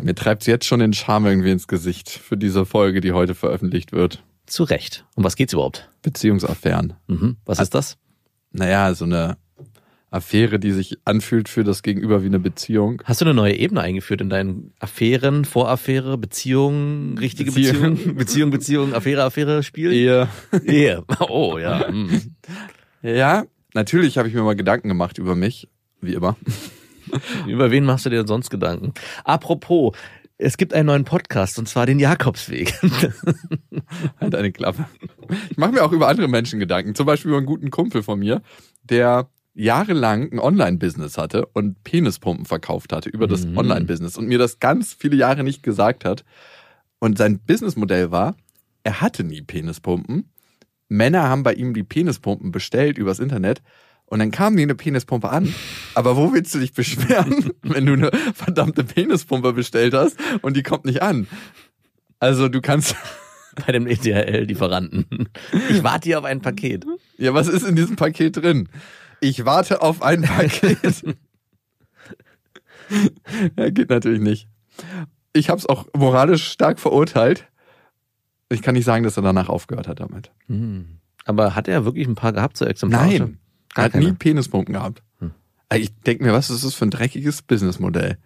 Mir treibt jetzt schon den Charme irgendwie ins Gesicht für diese Folge, die heute veröffentlicht wird. Zu Recht. Um was geht's überhaupt? Beziehungsaffären. Mhm. Was ist das? Naja, so eine Affäre, die sich anfühlt für das Gegenüber wie eine Beziehung. Hast du eine neue Ebene eingeführt in deinen Affären, Voraffäre, Beziehung, richtige Beziehung. Beziehung, Beziehung, Beziehung, Affäre, Affäre, Spiel? Ehe. Ehe. Oh, ja. hm. Ja, natürlich habe ich mir mal Gedanken gemacht über mich, wie immer. Über wen machst du dir denn sonst Gedanken? Apropos, es gibt einen neuen Podcast und zwar den Jakobsweg. Halt eine Klappe. Ich mache mir auch über andere Menschen Gedanken. Zum Beispiel über einen guten Kumpel von mir, der jahrelang ein Online-Business hatte und Penispumpen verkauft hatte über das Mhm. Online-Business und mir das ganz viele Jahre nicht gesagt hat. Und sein Businessmodell war, er hatte nie Penispumpen. Männer haben bei ihm die Penispumpen bestellt übers Internet und dann kam die eine Penispumpe an. Aber wo willst du dich beschweren, wenn du eine verdammte Penispumpe bestellt hast und die kommt nicht an? Also du kannst, Bei dem E ETL-Lieferanten. Ich warte hier auf ein Paket. ja, was ist in diesem Paket drin? Ich warte auf ein Paket. ja, geht natürlich nicht. Ich habe es auch moralisch stark verurteilt. Ich kann nicht sagen, dass er danach aufgehört hat damit. Hm. Aber hat er wirklich ein paar gehabt, so exemplarisch? Nein, er hat nie keine. Penispumpen gehabt. Also Ich denke mir, was ist das für ein dreckiges Businessmodell?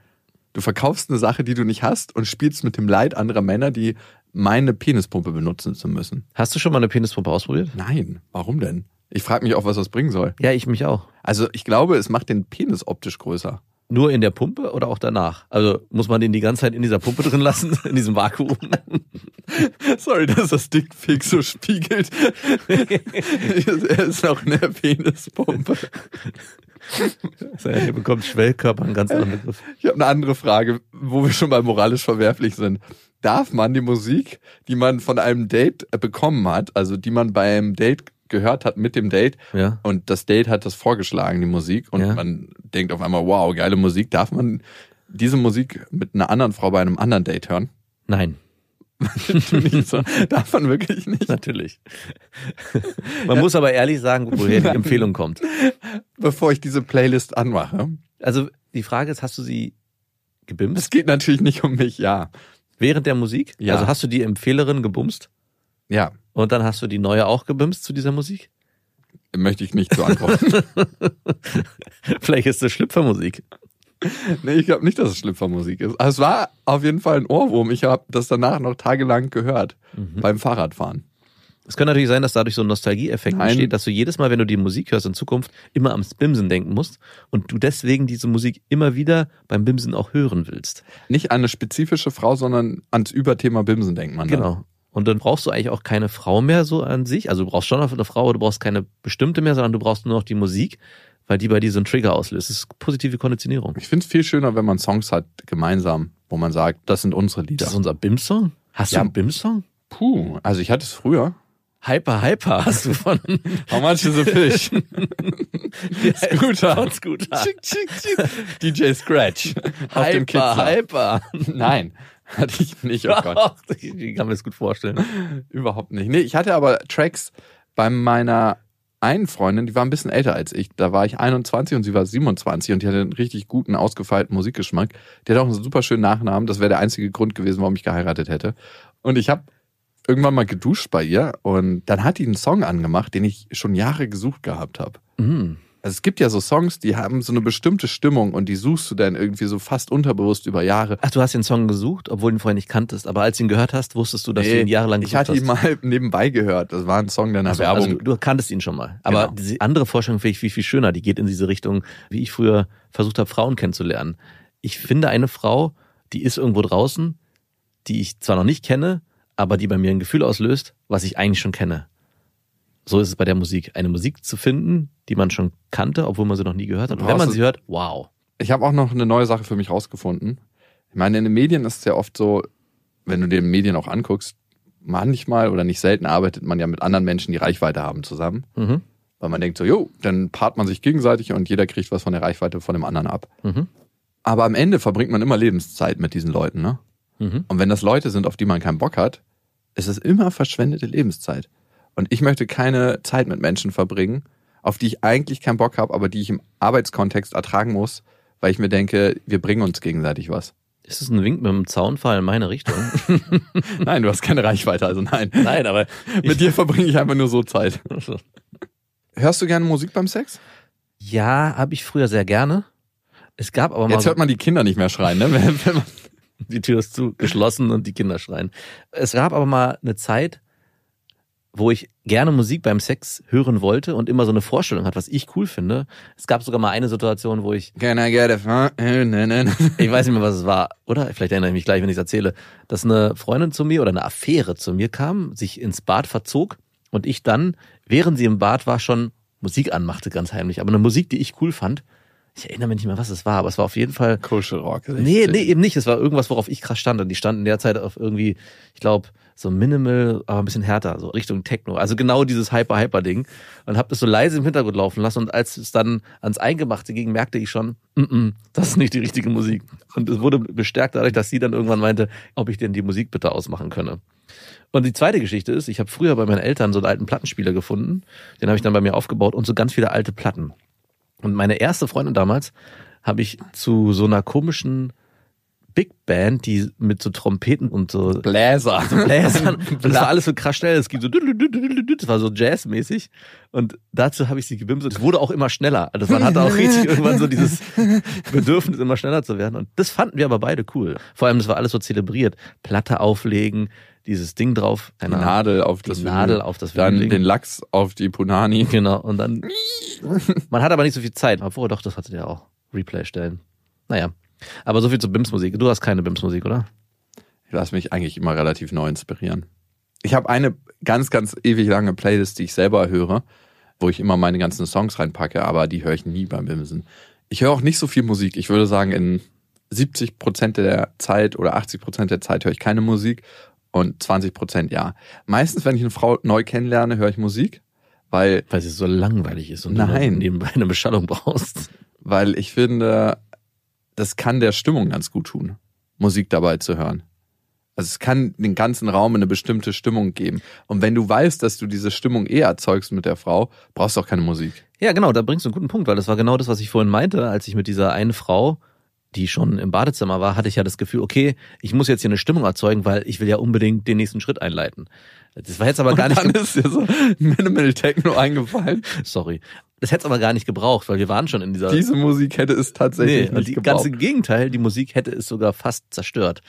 Du verkaufst eine Sache, die du nicht hast und spielst mit dem Leid anderer Männer, die meine Penispumpe benutzen zu müssen. Hast du schon mal eine Penispumpe ausprobiert? Nein, warum denn? Ich frage mich auch, was das bringen soll. Ja, ich mich auch. Also ich glaube, es macht den Penis optisch größer. Nur in der Pumpe oder auch danach? Also muss man den die ganze Zeit in dieser Pumpe drin lassen, in diesem Vakuum? Sorry, dass das Dickpick so spiegelt. er ist auch eine Penispumpe. Ihr bekommt Schwellkörper einen ganz anderen Begriff. Ich habe eine andere Frage, wo wir schon mal moralisch verwerflich sind. Darf man die Musik, die man von einem Date bekommen hat, also die man beim Date gehört hat mit dem Date, Ja. und das Date hat das vorgeschlagen, die Musik, und Ja. man denkt auf einmal, wow, geile Musik, darf man diese Musik mit einer anderen Frau bei einem anderen Date hören? Nein, so. darf man wirklich nicht. natürlich. Man muss aber ehrlich sagen, woher die Empfehlung kommt. Bevor ich diese Playlist anmache. Also die Frage ist, hast du sie Es gebimst geht natürlich nicht um mich, ja. während der Musik? Ja. Also hast du die Empfehlerin gebumst Ja, und dann hast du die neue auch gebimst zu dieser Musik? möchte ich nicht so antworten. Vielleicht ist das Schlüpfermusik. Nee, ich glaube nicht, dass es Schlüpfermusik ist. Aber es war auf jeden Fall ein Ohrwurm. Ich habe das danach noch tagelang gehört beim Fahrradfahren. Es kann natürlich sein, dass dadurch so ein Nostalgieeffekt entsteht, dass du jedes Mal, wenn du die Musik hörst in Zukunft, immer ans Bimsen denken musst und du deswegen diese Musik immer wieder beim Bimsen auch hören willst. Nicht an eine spezifische Frau, sondern ans Überthema Bimsen denkt man. dann. Genau. Und dann brauchst du eigentlich auch keine Frau mehr so an sich. Also du brauchst schon noch eine Frau, du brauchst keine bestimmte mehr, sondern du brauchst nur noch die Musik, weil die bei dir so einen Trigger auslöst. Das ist positive Konditionierung. Ich finde es viel schöner, wenn man Songs hat gemeinsam, wo man sagt, das sind unsere Lieder. Das ist unser Bim-Song? Hast Ja. du einen Bim-Song? Puh, also ich hatte es früher. Hyper, Hyper hast du von How much is a fish? Scooter. Tschick, tschick. DJ Scratch. Auf dem Hyper, Kidsler. Hyper. Nein, hatte ich nicht. Oh Gott. Ich kann mir das gut vorstellen. Überhaupt nicht. Nee, ich hatte aber Tracks bei meiner einen Freundin, die war ein bisschen älter als ich. Da war ich 21 und sie war 27 und die hatte einen richtig guten, ausgefeilten Musikgeschmack. Die hat auch einen super schönen Nachnamen. Das wäre der einzige Grund gewesen, warum ich geheiratet hätte. Und ich habe irgendwann mal geduscht bei ihr und dann hat die einen Song angemacht, den ich schon Jahre gesucht gehabt habe. Mhm. Also es gibt ja so Songs, die haben so eine bestimmte Stimmung und die suchst du dann irgendwie so fast unterbewusst über Jahre. Ach, du hast den Song gesucht, obwohl du ihn vorher nicht kanntest, aber als du ihn gehört hast, wusstest du, dass du ihn jahrelang ich gesucht hatte hast. ihn mal nebenbei gehört. Das war ein Song deiner Also, Werbung. also du, du kanntest ihn schon mal. Aber Genau. diese andere Vorstellung finde ich viel, viel schöner. Die geht in diese Richtung, wie ich früher versucht habe, Frauen kennenzulernen. Ich finde eine Frau, die ist irgendwo draußen, die ich zwar noch nicht kenne, aber die bei mir ein Gefühl auslöst, was ich eigentlich schon kenne. So ist es bei der Musik. Eine Musik zu finden, die man schon kannte, obwohl man sie noch nie gehört hat. Und wenn man sie hört, wow. Ich habe auch noch eine neue Sache für mich rausgefunden. Ich meine, in den Medien ist es ja oft so, wenn du den Medien auch anguckst, manchmal oder nicht selten arbeitet man ja mit anderen Menschen, die Reichweite haben zusammen. Mhm. Weil man denkt so, jo, dann paart man sich gegenseitig und jeder kriegt was von der Reichweite von dem anderen ab. Mhm. Aber am Ende verbringt man immer Lebenszeit mit diesen Leuten, ne? Mhm. Und wenn das Leute sind, auf die man keinen Bock hat, ist es immer verschwendete Lebenszeit. Und ich möchte keine Zeit mit Menschen verbringen, auf die ich eigentlich keinen Bock habe, aber die ich im Arbeitskontext ertragen muss, weil ich mir denke, wir bringen uns gegenseitig was. Ist es ein Wink mit dem Zaunfall in meine Richtung? Nein, du hast keine Reichweite, also nein. Nein, aber Mit dir verbringe ich einfach nur so Zeit. Hörst du gerne Musik beim Sex? ja, habe ich früher sehr gerne. Es gab aber mal Jetzt hört man die Kinder nicht mehr schreien, ne? Die Tür ist zu geschlossen und die Kinder schreien. Es gab aber mal eine Zeit, wo ich gerne Musik beim Sex hören wollte und immer so eine Vorstellung hat, was ich cool finde. Es gab sogar mal eine Situation, wo ich, Can I get a ich weiß nicht mehr, was es war, oder? Vielleicht erinnere ich mich gleich, wenn ich es erzähle, dass eine Freundin zu mir oder eine Affäre zu mir kam, sich ins Bad verzog und ich dann, während sie im Bad war, schon Musik anmachte, ganz heimlich. Aber eine Musik, die ich cool fand. Ich erinnere mich nicht mehr, was es war, aber es war auf jeden Fall Kuschelrock. Nee, nee, eben nicht. Es war irgendwas, worauf ich krass stand. Und die standen derzeit auf irgendwie, ich glaube, so minimal, aber ein bisschen härter, so Richtung Techno. Also genau dieses Hyper-Hyper-Ding. Und habe das so leise im Hintergrund laufen lassen. Und als es dann ans Eingemachte ging, merkte ich schon, mm -mm, das ist nicht die richtige Musik. Und es wurde bestärkt dadurch, dass sie dann irgendwann meinte, ob ich denn die Musik bitte ausmachen könne. Und die zweite Geschichte ist, ich habe früher bei meinen Eltern so einen alten Plattenspieler gefunden. Den habe ich dann bei mir aufgebaut und so ganz viele alte Platten. Und meine erste Freundin damals habe ich zu so einer komischen Big Band, die mit so Trompeten und so Bläser. Bläsern. Und das war alles so krass schnell. Es gibt so, das war so jazzmäßig. Und dazu habe ich sie gebimst. Es wurde auch immer schneller. Also man hatte auch richtig irgendwann so dieses Bedürfnis, immer schneller zu werden. Und das fanden wir aber beide cool. Vor allem, das war alles so zelebriert. Platte auflegen, dieses Ding drauf. Die. Nadel auf Die das Nadel Vinyl. auf das Dann Vinyl. den Lachs auf die Punani. Genau, und dann. Man hat aber nicht so viel Zeit. Obwohl, doch, das hatte der auch. Replay stellen. Naja. Aber so viel zur BIMS-Musik. Du hast keine BIMS-Musik, oder? Ich lasse mich eigentlich immer relativ neu inspirieren. Ich habe eine ganz, ganz ewig lange Playlist, die ich selber höre, wo ich immer meine ganzen Songs reinpacke, aber die höre ich nie beim Bimsen. Ich höre auch nicht so viel Musik. Ich würde sagen, in 70 Prozent der Zeit oder 80 Prozent der Zeit höre ich keine Musik und 20 Prozent ja. Meistens, wenn ich eine Frau neu kennenlerne, höre ich Musik, weil Weil es so langweilig ist und Nein. du nebenbei eine Beschallung brauchst. weil ich finde, das kann der Stimmung ganz gut tun, Musik dabei zu hören. Also es kann den ganzen Raum eine bestimmte Stimmung geben. Und wenn du weißt, dass du diese Stimmung eh erzeugst mit der Frau, brauchst du auch keine Musik. Ja, genau, da bringst du einen guten Punkt, weil das war genau das, was ich vorhin meinte, als ich mit dieser einen Frau, die schon im Badezimmer war, hatte ich ja das Gefühl, okay, ich muss jetzt hier eine Stimmung erzeugen, weil ich will ja unbedingt den nächsten Schritt einleiten. Das war jetzt aber gar nicht, dann ist dir so Minimal Techno eingefallen. sorry. Das hätte es aber gar nicht gebraucht, weil wir waren schon in dieser Diese Musik hätte es tatsächlich Nee, nicht die gebraucht. ganze Gegenteil, die Musik hätte es sogar fast zerstört.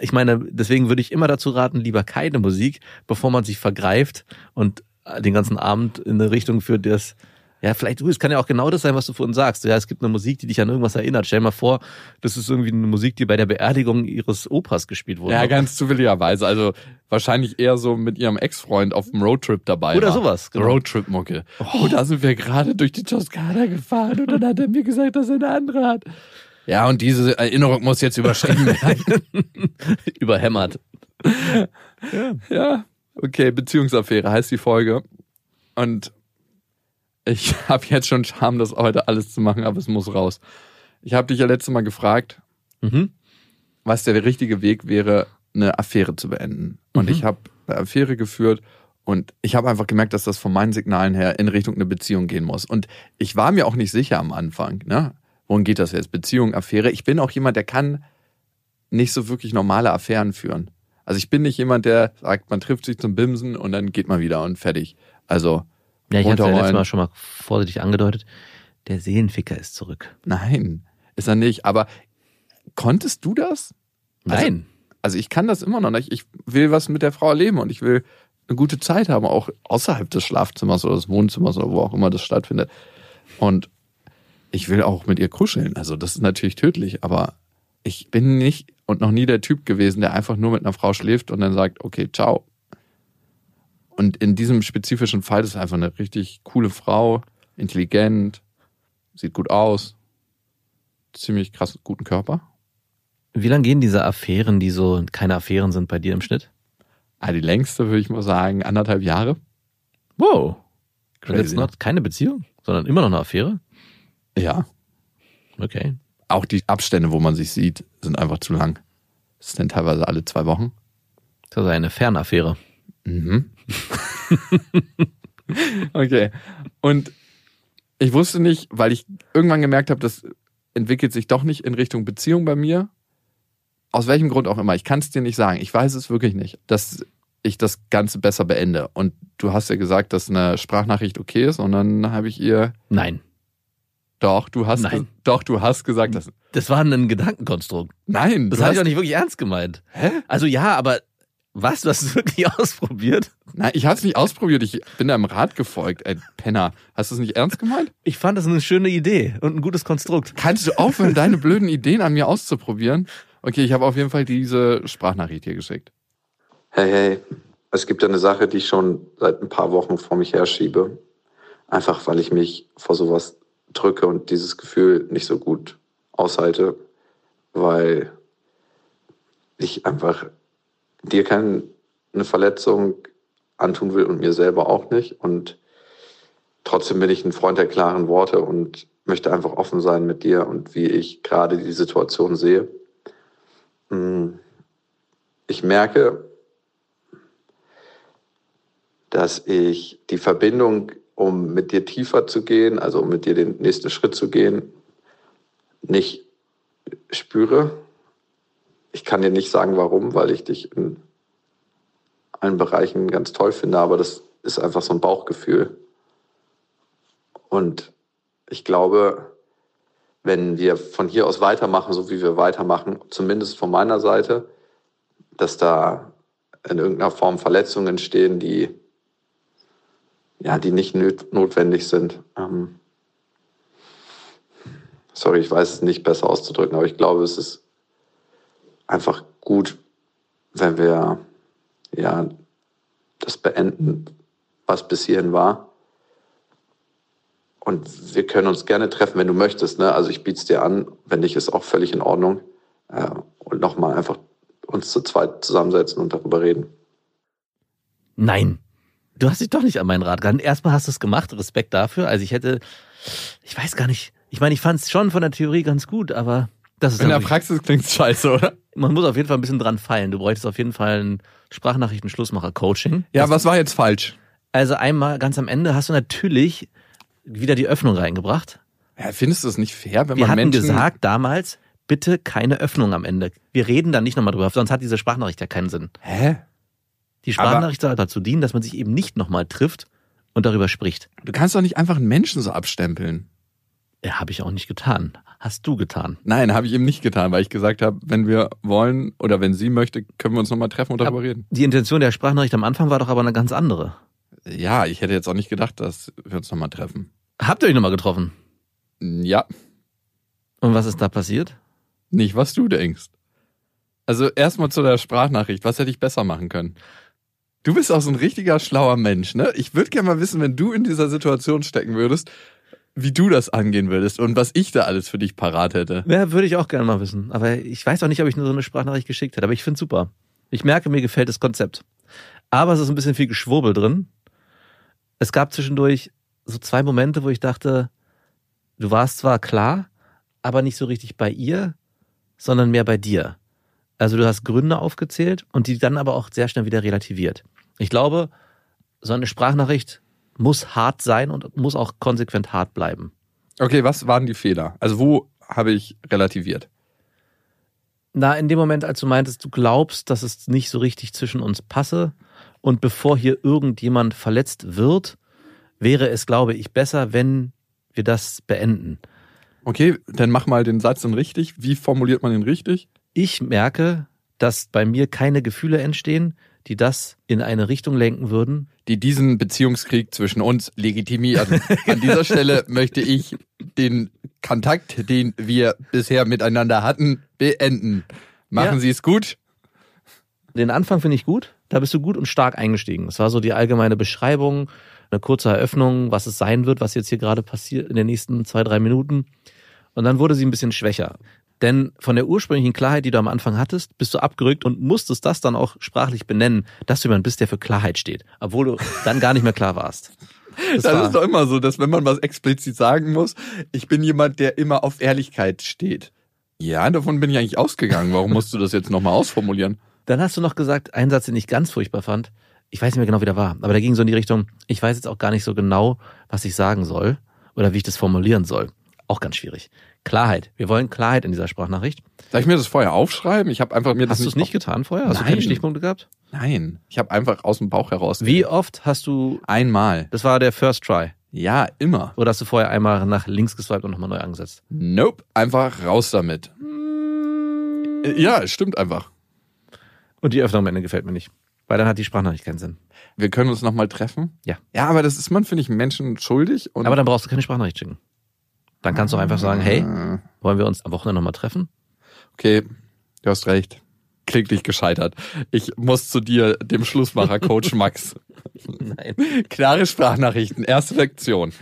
Ich meine, deswegen würde ich immer dazu raten, lieber keine Musik, bevor man sich vergreift und den ganzen Abend in eine Richtung führt, das ja, vielleicht, du, es kann ja auch genau das sein, was du vorhin sagst. Ja, es gibt eine Musik, die dich an irgendwas erinnert. Stell dir mal vor, das ist irgendwie eine Musik, die bei der Beerdigung ihres Opas gespielt wurde. Ja, ganz zufälligerweise. Also wahrscheinlich eher so mit ihrem Ex-Freund auf dem Roadtrip dabei Oder war. sowas, genau. Roadtrip-Mucke. Oh, da sind wir gerade durch die Toskana gefahren und dann hat er mir gesagt, dass er eine andere hat. Ja, und diese Erinnerung muss jetzt überschrieben werden. Überhämmert. ja, okay, Beziehungsaffäre heißt die Folge. Und ich habe jetzt schon Scham, das heute alles zu machen, aber es muss raus. Ich habe dich ja letztes Mal gefragt, Mhm. was der richtige Weg wäre, eine Affäre zu beenden. Und Mhm. ich habe eine Affäre geführt und ich habe einfach gemerkt, dass das von meinen Signalen her in Richtung eine Beziehung gehen muss. Und ich war mir auch nicht sicher am Anfang, ne? Worum geht das jetzt? Beziehung, Affäre. Ich bin auch jemand, der kann nicht so wirklich normale Affären führen. Also ich bin nicht jemand, der sagt, man trifft sich zum Bimsen und dann geht man wieder und fertig. Also, Ja, ich hatte ja letztes Mal schon mal vorsichtig angedeutet. Der Seelenficker ist zurück. nein, ist er nicht. Aber konntest du das? Also- Nein. Also ich kann das immer noch nicht. Ich will was mit der Frau erleben und ich will eine gute Zeit haben, auch außerhalb des Schlafzimmers oder des Wohnzimmers oder wo auch immer das stattfindet. Und ich will auch mit ihr kuscheln. Also das ist natürlich tödlich, aber ich bin nicht und noch nie der Typ gewesen, der einfach nur mit einer Frau schläft und dann sagt, okay, ciao. Und in diesem spezifischen Fall ist es einfach eine richtig coole Frau, intelligent, sieht gut aus, ziemlich krass guten Körper. Wie lange gehen diese Affären, die so keine Affären sind bei dir im Schnitt? Ah, die längste würde ich mal sagen, anderthalb Jahre. Wow. Und jetzt Crazy. noch keine Beziehung, sondern immer noch eine Affäre? Ja. Okay. Auch die Abstände, wo man sich sieht, sind einfach zu lang. Das ist dann teilweise alle zwei Wochen. Das ist eine Fernaffäre. Mhm. okay. Und ich wusste nicht, weil ich irgendwann gemerkt habe, das entwickelt sich doch nicht in Richtung Beziehung bei mir. Aus welchem Grund auch immer. Ich kann es dir nicht sagen. Ich weiß es wirklich nicht, dass ich das Ganze besser beende. Und du hast ja gesagt, dass eine Sprachnachricht okay ist. Und dann habe ich ihr, Nein. doch, du hast, Nein. doch, du hast gesagt, dass, Das war ein Gedankenkonstrukt. nein, Das habe ich auch nicht wirklich ernst gemeint. Hä? Also ja, aber was? Du hast es wirklich ausprobiert? Nein, ich habe es nicht ausprobiert. Ich bin deinem Rat gefolgt, ey, Penner. Hast du es nicht ernst gemeint? Ich fand das eine schöne Idee und ein gutes Konstrukt. Kannst du aufhören, deine blöden Ideen an mir auszuprobieren? Okay, ich habe auf jeden Fall diese Sprachnachricht hier geschickt. Hey, hey, es gibt eine Sache, die ich schon seit ein paar Wochen vor mich herschiebe. Einfach weil ich mich vor sowas drücke und dieses Gefühl nicht so gut aushalte, weil ich einfach dir keine Verletzung antun will und mir selber auch nicht. Und trotzdem bin ich ein Freund der klaren Worte und möchte einfach offen sein mit dir und wie ich gerade die Situation sehe. Mm. Ich merke, dass ich die Verbindung, um mit dir tiefer zu gehen, also um mit dir den nächsten Schritt zu gehen, nicht spüre. Ich kann dir nicht sagen, warum, weil ich dich in allen Bereichen ganz toll finde, aber das ist einfach so ein Bauchgefühl. Und ich glaube, wenn wir von hier aus weitermachen, so wie wir weitermachen, zumindest von meiner Seite, dass da in irgendeiner Form Verletzungen entstehen, die ja, die nicht notwendig sind. Ähm, sorry, ich weiß es nicht besser auszudrücken, aber ich glaube, es ist einfach gut, wenn wir ja das beenden, was bis hierhin war. Und wir können uns gerne treffen, wenn du möchtest. Ne? Also ich biete es dir an, wenn nicht, ist auch völlig in Ordnung. Äh, und nochmal einfach uns zu zweit zusammensetzen und darüber reden. Nein. Du hast dich doch nicht an meinen Rat gehalten. Erstmal hast du es gemacht, Respekt dafür. Also ich hätte, ich weiß gar nicht, ich meine, ich fand es schon von der Theorie ganz gut, aber das ist In der Praxis klingt scheiße, oder? man muss auf jeden Fall ein bisschen dran feilen. Du bräuchtest auf jeden Fall ein Sprachnachrichten-Schlussmacher-Coaching. Ja, was war jetzt falsch? Also einmal ganz am Ende hast du natürlich wieder die Öffnung reingebracht. Ja, findest du es nicht fair, wenn Wir man hatten Menschen... gesagt damals, bitte keine Öffnung am Ende. Wir reden dann nicht nochmal drüber, sonst hat diese Sprachnachricht ja keinen Sinn. Hä? Die Sprachnachricht soll dazu dienen, dass man sich eben nicht nochmal trifft und darüber spricht. Du kannst doch nicht einfach einen Menschen so abstempeln. Ja, habe ich auch nicht getan. Hast du getan. Nein, habe ich eben nicht getan, weil ich gesagt habe, wenn wir wollen oder wenn sie möchte, können wir uns nochmal treffen und darüber reden. Die Intention der Sprachnachricht am Anfang war doch aber eine ganz andere. Ja, ich hätte jetzt auch nicht gedacht, dass wir uns nochmal treffen. Habt ihr euch nochmal getroffen? Ja, Und was ist da passiert? nicht was du denkst. Also erstmal zu der Sprachnachricht. Was hätte ich besser machen können? Du bist auch so ein richtiger schlauer Mensch, ne? Ich würde gerne mal wissen, wenn du in dieser Situation stecken würdest, wie du das angehen würdest und was ich da alles für dich parat hätte. Ja, würde ich auch gerne mal wissen. Aber ich weiß auch nicht, ob ich nur so eine Sprachnachricht geschickt hätte. Aber ich finde super. Ich merke, mir gefällt das Konzept. Aber es ist ein bisschen viel Geschwurbel drin. Es gab zwischendurch so zwei Momente, wo ich dachte, du warst zwar klar, aber nicht so richtig bei ihr, sondern mehr bei dir. Also du hast Gründe aufgezählt und die dann aber auch sehr schnell wieder relativiert. Ich glaube, so eine Sprachnachricht muss hart sein und muss auch konsequent hart bleiben. Okay, was waren die Fehler? Also wo habe ich relativiert? Na, in dem Moment, als du meintest, du glaubst, dass es nicht so richtig zwischen uns passe und bevor hier irgendjemand verletzt wird, wäre es, glaube ich, besser, wenn wir das beenden. Okay, dann mach mal den Satz dann richtig. Wie formuliert man den richtig? Ich merke, dass bei mir keine Gefühle entstehen, die das in eine Richtung lenken würden. Die diesen Beziehungskrieg zwischen uns legitimieren. An dieser Stelle möchte ich den Kontakt, den wir bisher miteinander hatten, beenden. Machen Ja. Sie es gut. Den Anfang finde ich gut. Da bist du gut und stark eingestiegen. Das war so die allgemeine Beschreibung, eine kurze Eröffnung, was es sein wird, was jetzt hier gerade passiert in den nächsten zwei, drei Minuten. Und dann wurde sie ein bisschen schwächer. Denn von der ursprünglichen Klarheit, die du am Anfang hattest, bist du abgerückt und musstest das dann auch sprachlich benennen, dass du jemand bist, der für Klarheit steht, obwohl du dann gar nicht mehr klar warst. Das, war- ist doch immer so, dass wenn man was explizit sagen muss, ich bin jemand, der immer auf Ehrlichkeit steht. Ja, davon bin ich eigentlich ausgegangen. Warum musst du das jetzt nochmal ausformulieren? Dann hast du noch gesagt, einen Satz, den ich ganz furchtbar fand. Ich weiß nicht mehr genau, wie der war, aber der ging so in die Richtung, ich weiß jetzt auch gar nicht so genau, was ich sagen soll oder wie ich das formulieren soll. Auch ganz schwierig. Klarheit. Wir wollen Klarheit in dieser Sprachnachricht. Soll ich mir das vorher aufschreiben? Ich habe einfach mir das Hast du es nicht getan vorher? Hast du Nein. keine Stichpunkte gehabt? Nein, ich habe einfach aus dem Bauch heraus. Wie oft hast du, Einmal. das war der First Try, Ja, immer. oder hast du vorher einmal nach links geswiped und nochmal neu angesetzt? Nope, einfach raus damit. Äh, Ja, es stimmt einfach. Und die Öffnung am Ende gefällt mir nicht. Weil dann hat die Sprachnachricht keinen Sinn. Wir können uns nochmal treffen. Ja. Ja, aber das ist man, finde ich, Menschen schuldig. Und Aber dann brauchst du keine Sprachnachricht schicken. Dann kannst du einfach sagen, hey, Äh, wollen wir uns am Wochenende nochmal treffen? Okay, du hast recht. Kläglich gescheitert. Ich muss zu dir, dem Schlussmacher, Coach Max. Nein. Klare Sprachnachrichten, erste Lektion.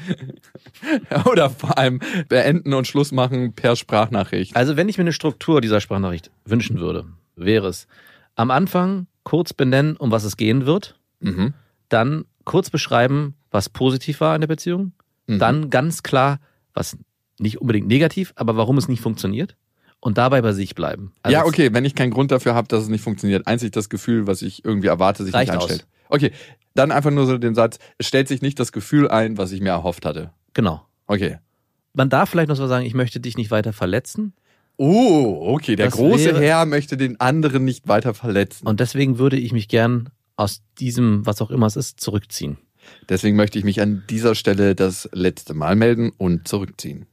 Oder vor allem beenden und Schluss machen per Sprachnachricht. Also wenn ich mir eine Struktur dieser Sprachnachricht wünschen würde, wäre es am Anfang kurz benennen, um was es gehen wird, Mhm. dann kurz beschreiben, was positiv war in der Beziehung, Mhm. dann ganz klar, was nicht unbedingt negativ, aber warum es nicht funktioniert und dabei bei sich bleiben. Also ja, okay, wenn ich keinen Grund dafür habe, dass es nicht funktioniert, einzig das Gefühl, was ich irgendwie erwarte, sich nicht einstellt. Okay, dann einfach nur so den Satz, es stellt sich nicht das Gefühl ein, was ich mir erhofft hatte. Genau. Okay. Man darf vielleicht noch so sagen, ich möchte dich nicht weiter verletzen Oh, okay, der Das große wäre- Herr möchte den anderen nicht weiter verletzen. und deswegen würde ich mich gern aus diesem, was auch immer es ist, zurückziehen. Deswegen möchte ich mich an dieser Stelle das letzte Mal melden und zurückziehen.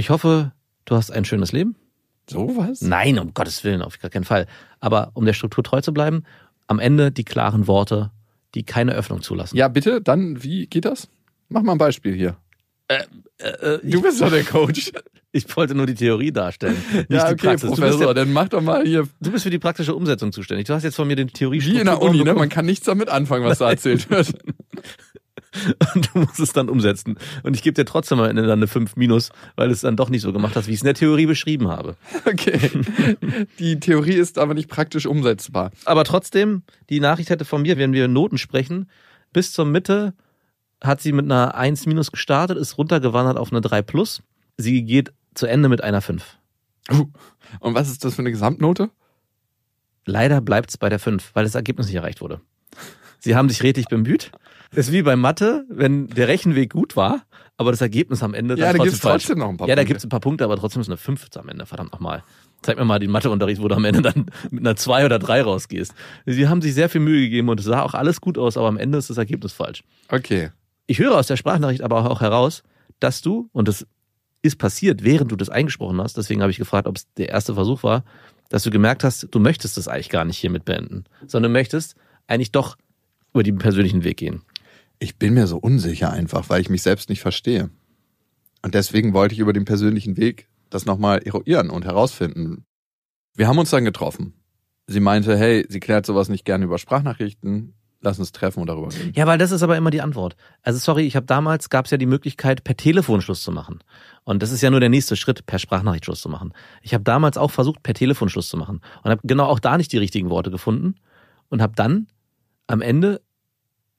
Ich hoffe, du hast ein schönes Leben. Sowas? Nein, um Gottes Willen, auf gar keinen Fall. Aber um der Struktur treu zu bleiben, am Ende die klaren Worte, die keine Öffnung zulassen. Ja, bitte, dann, wie geht das? Mach mal ein Beispiel hier. Äh, äh, ich, Du bist doch der Coach. ich wollte nur die Theorie darstellen, nicht ja, die okay, Praxis. Du bist, Professor, der, dann mach doch mal hier, du bist für die praktische Umsetzung zuständig. Du hast jetzt von mir den Theorie wie in der Uni, ne? Man kann nichts damit anfangen, was da erzählt wird. Und du musst es dann umsetzen. Und ich gebe dir trotzdem am Ende dann eine 5 minus, weil du es dann doch nicht so gemacht hast, wie ich es in der Theorie beschrieben habe. Okay. Die Theorie ist aber nicht praktisch umsetzbar. Aber trotzdem, die Nachricht hätte von mir, wenn wir Noten sprechen, bis zur Mitte hat sie mit einer 1 minus gestartet, ist runtergewandert auf eine 3 plus. Sie geht zu Ende mit einer 5. Und was ist das für eine Gesamtnote? Leider bleibt es bei der 5, weil das Ergebnis nicht erreicht wurde. Sie haben sich redlich bemüht. Das ist wie bei Mathe, wenn der Rechenweg gut war, aber das Ergebnis am Ende Ja, da gibt's falsch. trotzdem noch ein paar Ja, da Punkte. gibt's ein paar Punkte, aber trotzdem ist eine 5 am Ende, verdammt nochmal. Zeig mir mal den Matheunterricht, wo du am Ende dann mit einer 2 oder 3 rausgehst. Sie haben sich sehr viel Mühe gegeben und es sah auch alles gut aus, aber am Ende ist das Ergebnis falsch. Okay. Ich höre aus der Sprachnachricht aber auch heraus, dass du, und das ist passiert, während du das eingesprochen hast, deswegen habe ich gefragt, ob es der erste Versuch war, dass du gemerkt hast, du möchtest das eigentlich gar nicht hiermit beenden, sondern du möchtest eigentlich doch über den persönlichen Weg gehen. Ich bin mir so unsicher einfach, weil ich mich selbst nicht verstehe. Und deswegen wollte ich über den persönlichen Weg das nochmal eruieren und herausfinden. Wir haben uns dann getroffen. Sie meinte, hey, sie klärt sowas nicht gerne über Sprachnachrichten. Lass uns treffen und darüber reden. Ja, weil das ist aber immer die Antwort. Also sorry, ich habe damals gab es ja die Möglichkeit, per Telefon Schluss zu machen. Und das ist ja nur der nächste Schritt, per Sprachnachricht Schluss zu machen. Ich habe damals auch versucht, per Telefon Schluss zu machen und habe genau auch da nicht die richtigen Worte gefunden und habe dann am Ende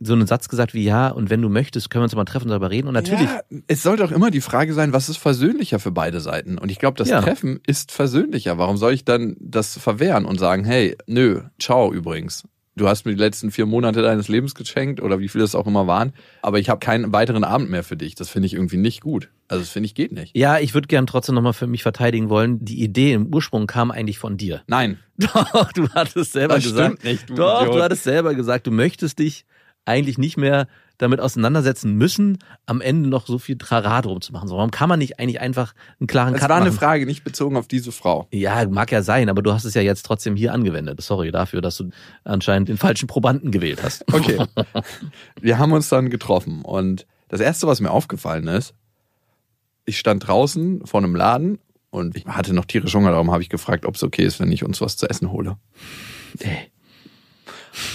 so einen Satz gesagt wie ja und wenn du möchtest, können wir uns mal treffen und darüber reden. Und natürlich, Ja, es sollte auch immer die Frage sein, was ist versöhnlicher für beide Seiten? Und ich glaube, das Ja. Treffen ist versöhnlicher. Warum soll ich dann das verwehren und sagen, hey, nö, ciao übrigens. Du hast mir die letzten vier Monate deines Lebens geschenkt oder wie viele es auch immer waren, aber ich habe keinen weiteren Abend mehr für dich. Das finde ich irgendwie nicht gut. Also das finde ich geht nicht. ja, ich würde gern trotzdem nochmal für mich verteidigen wollen. Die Idee im Ursprung kam eigentlich von dir. Nein, Doch, du hattest selber das gesagt. stimmt nicht. Du Doch, Idiot. du hattest selber gesagt, du möchtest dich eigentlich nicht mehr damit auseinandersetzen müssen, am Ende noch so viel Trara drum zu machen. So, warum kann man nicht eigentlich einfach einen klaren Das Cut war eine machen? Frage, nicht bezogen auf diese Frau. Ja, mag ja sein, aber du hast es ja jetzt trotzdem hier angewendet. Sorry dafür, dass du anscheinend den falschen Probanden gewählt hast. Okay. Wir haben uns dann getroffen und das erste, was mir aufgefallen ist, ich stand draußen vor einem Laden und ich hatte noch tierisch Hunger, darum habe ich gefragt, ob es okay ist, wenn ich uns was zu essen hole. Ey.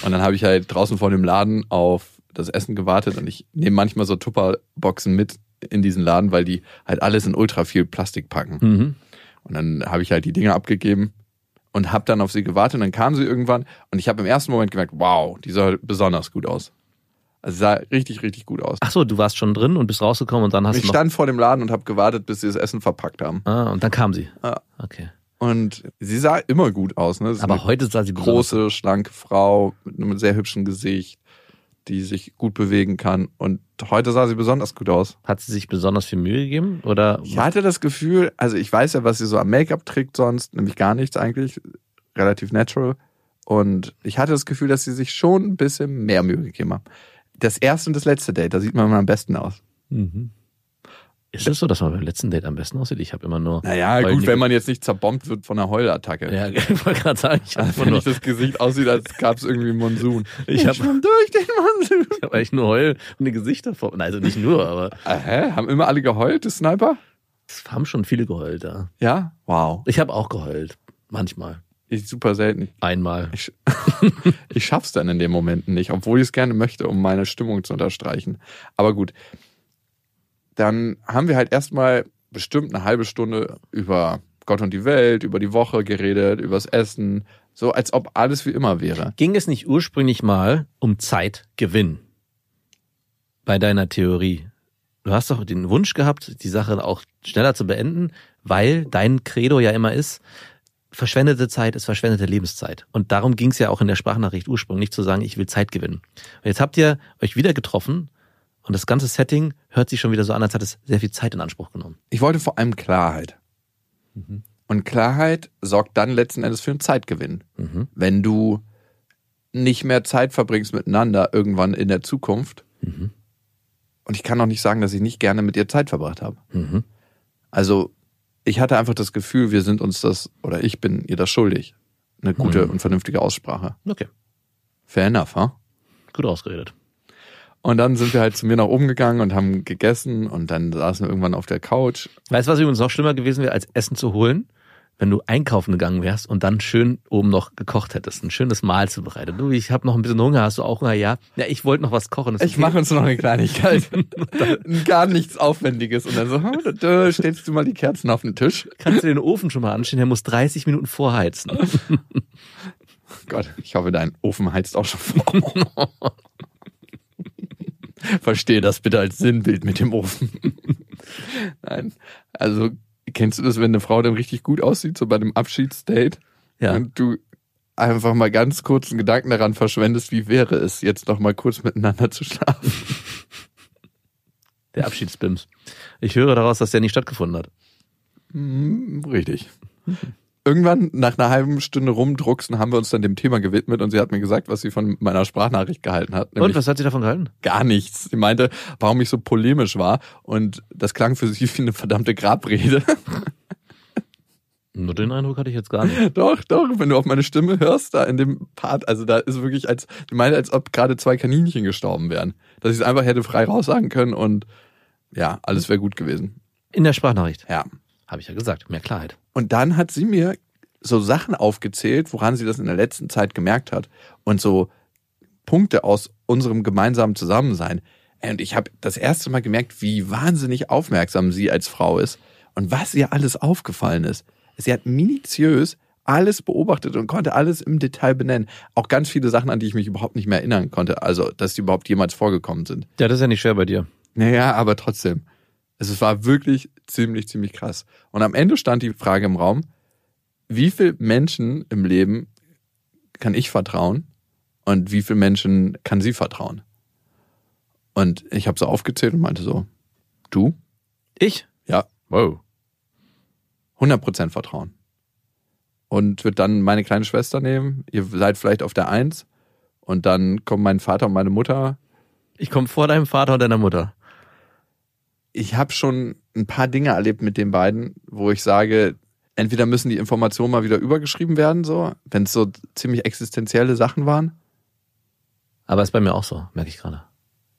Und dann habe ich halt draußen vor dem Laden auf das Essen gewartet und ich nehme manchmal so Tupperboxen mit in diesen Laden, weil die halt alles in ultra viel Plastik packen. Mhm. Und dann habe ich halt die Dinge abgegeben und habe dann auf sie gewartet und dann kam sie irgendwann und ich habe im ersten Moment gemerkt, wow, die sah besonders gut aus. Also sah richtig, richtig gut aus. Ach so, du warst schon drin und bist rausgekommen und dann hast ich du noch... stand vor dem Laden und habe gewartet, bis sie das Essen verpackt haben. Ah, und dann kam sie. Ja. Okay. Und sie sah immer gut aus. Ne? Aber heute sah sie große, schlanke Frau mit einem sehr hübschen Gesicht, die sich gut bewegen kann. Und heute sah sie besonders gut aus. Hat sie sich besonders viel Mühe gegeben? Oder Ich hatte das Gefühl, also ich weiß ja, was sie so am Make-up trägt sonst, nämlich gar nichts eigentlich, relativ natural. Und ich hatte das Gefühl, dass sie sich schon ein bisschen mehr Mühe gegeben haben. Das erste und das letzte Date, da sieht man am besten aus. Mhm. Ist es so, dass man beim letzten Date am besten aussieht? Ich habe immer nur. Naja, gut, wenn man jetzt nicht zerbombt wird von einer Heulattacke. Ja, ich wollte gerade sagen, ich habe Also wenn nur. nicht das Gesicht aussieht, als gab es irgendwie einen Monsun. Ich hab- schwimm durch den Monsun. Ich habe eigentlich nur heulende Gesichter vor. Nein, also nicht nur, aber Ah, hä? Haben immer alle geheult, die Sniper? es haben schon viele geheult da. Ja? Wow. Ich habe auch geheult. Manchmal. Ich super selten. Einmal. Ich, ich schaff's dann in den Momenten nicht, obwohl ich es gerne möchte, um meine Stimmung zu unterstreichen. Aber gut. Dann haben wir halt erstmal bestimmt eine halbe Stunde über Gott und die Welt, über die Woche geredet, übers Essen, so als ob alles wie immer wäre. Ging es nicht ursprünglich mal um Zeitgewinn? Bei deiner Theorie. Du hast doch den Wunsch gehabt, die Sache auch schneller zu beenden, weil dein Credo ja immer ist, verschwendete Zeit ist verschwendete Lebenszeit. Und darum ging es ja auch in der Sprachnachricht ursprünglich zu sagen, ich will Zeit gewinnen. Und jetzt habt ihr euch wieder getroffen und das ganze Setting hört sich schon wieder so an, als hat es sehr viel Zeit in Anspruch genommen. Ich wollte vor allem Klarheit. Und Klarheit sorgt dann letzten Endes für einen Zeitgewinn. Mhm. Wenn du nicht mehr Zeit verbringst miteinander irgendwann in der Zukunft. Mhm. Und ich kann auch nicht sagen, dass ich nicht gerne mit ihr Zeit verbracht habe. Mhm. Also ich hatte einfach das Gefühl, wir sind uns das, oder ich bin ihr das schuldig. Eine gute Mhm. und vernünftige Aussprache. Okay, Fair enough, ha? gut ausgeredet. Und dann sind wir halt zu mir nach oben gegangen und haben gegessen und dann saßen wir irgendwann auf der Couch. Weißt du, was übrigens noch schlimmer gewesen wäre, als Essen zu holen? Wenn du einkaufen gegangen wärst und dann schön oben noch gekocht hättest, ein schönes Mahl zubereitet. Du, ich habe noch ein bisschen Hunger, hast du auch Hunger? Ja. Ja, ich wollte noch was kochen. Ich okay. mache uns noch eine Kleinigkeit. Gar nichts Aufwendiges. Und dann so, da stellst du mal die Kerzen auf den Tisch. Kannst du den Ofen schon mal anstellen? Der muss 30 Minuten vorheizen. Gott, ich hoffe, dein Ofen heizt auch schon vor. Verstehe das bitte als Sinnbild mit dem Ofen. Nein, also kennst du das, wenn eine Frau dann richtig gut aussieht, so bei dem Abschiedsdate? Ja. Und du einfach mal ganz kurz einen Gedanken daran verschwendest, wie wäre es, jetzt noch mal kurz miteinander zu schlafen. Der Abschiedsbims. Ich höre daraus, dass der nicht stattgefunden hat. Hm, Richtig. Irgendwann nach einer halben Stunde rumdrucksen haben wir uns dann dem Thema gewidmet und sie hat mir gesagt, was sie von meiner Sprachnachricht gehalten hat. Und was hat sie davon gehalten? gar nichts. Sie meinte, warum ich so polemisch war und das klang für sie wie eine verdammte Grabrede. Nur den Eindruck hatte ich jetzt gar nicht. doch, doch, wenn du auf meine Stimme hörst, da in dem Part, also da ist wirklich als, die meinte, als ob gerade zwei Kaninchen gestorben wären. Dass ich es einfach hätte frei raussagen können und ja, alles wäre gut gewesen. In der Sprachnachricht. Ja. Habe ich ja gesagt. Mehr Klarheit. Und dann hat sie mir so Sachen aufgezählt, woran sie das in der letzten Zeit gemerkt hat. Und so Punkte aus unserem gemeinsamen Zusammensein. Und ich habe das erste Mal gemerkt, wie wahnsinnig aufmerksam sie als Frau ist und was ihr alles aufgefallen ist. Sie hat minutiös alles beobachtet und konnte alles im Detail benennen. Auch ganz viele Sachen, an die ich mich überhaupt nicht mehr erinnern konnte. Also, dass die überhaupt jemals vorgekommen sind. Ja, das ist ja nicht schwer bei dir. Naja, aber trotzdem. Es war wirklich ziemlich, ziemlich krass. Und am Ende stand die Frage im Raum, wie viel Menschen im Leben kann ich vertrauen und wie viel Menschen kann sie vertrauen? Und ich habe so aufgezählt und meinte so, du? Ich? Ja, Wow. 100% Vertrauen. Und wird dann meine kleine Schwester nehmen, ihr seid vielleicht auf der Eins und dann kommen mein Vater und meine Mutter Ich komme vor deinem Vater und deiner Mutter. Ich habe schon ein paar Dinge erlebt mit den beiden, wo ich sage, entweder müssen die Informationen mal wieder übergeschrieben werden, so, wenn es so ziemlich existenzielle Sachen waren. Aber ist bei mir auch so, merke ich gerade.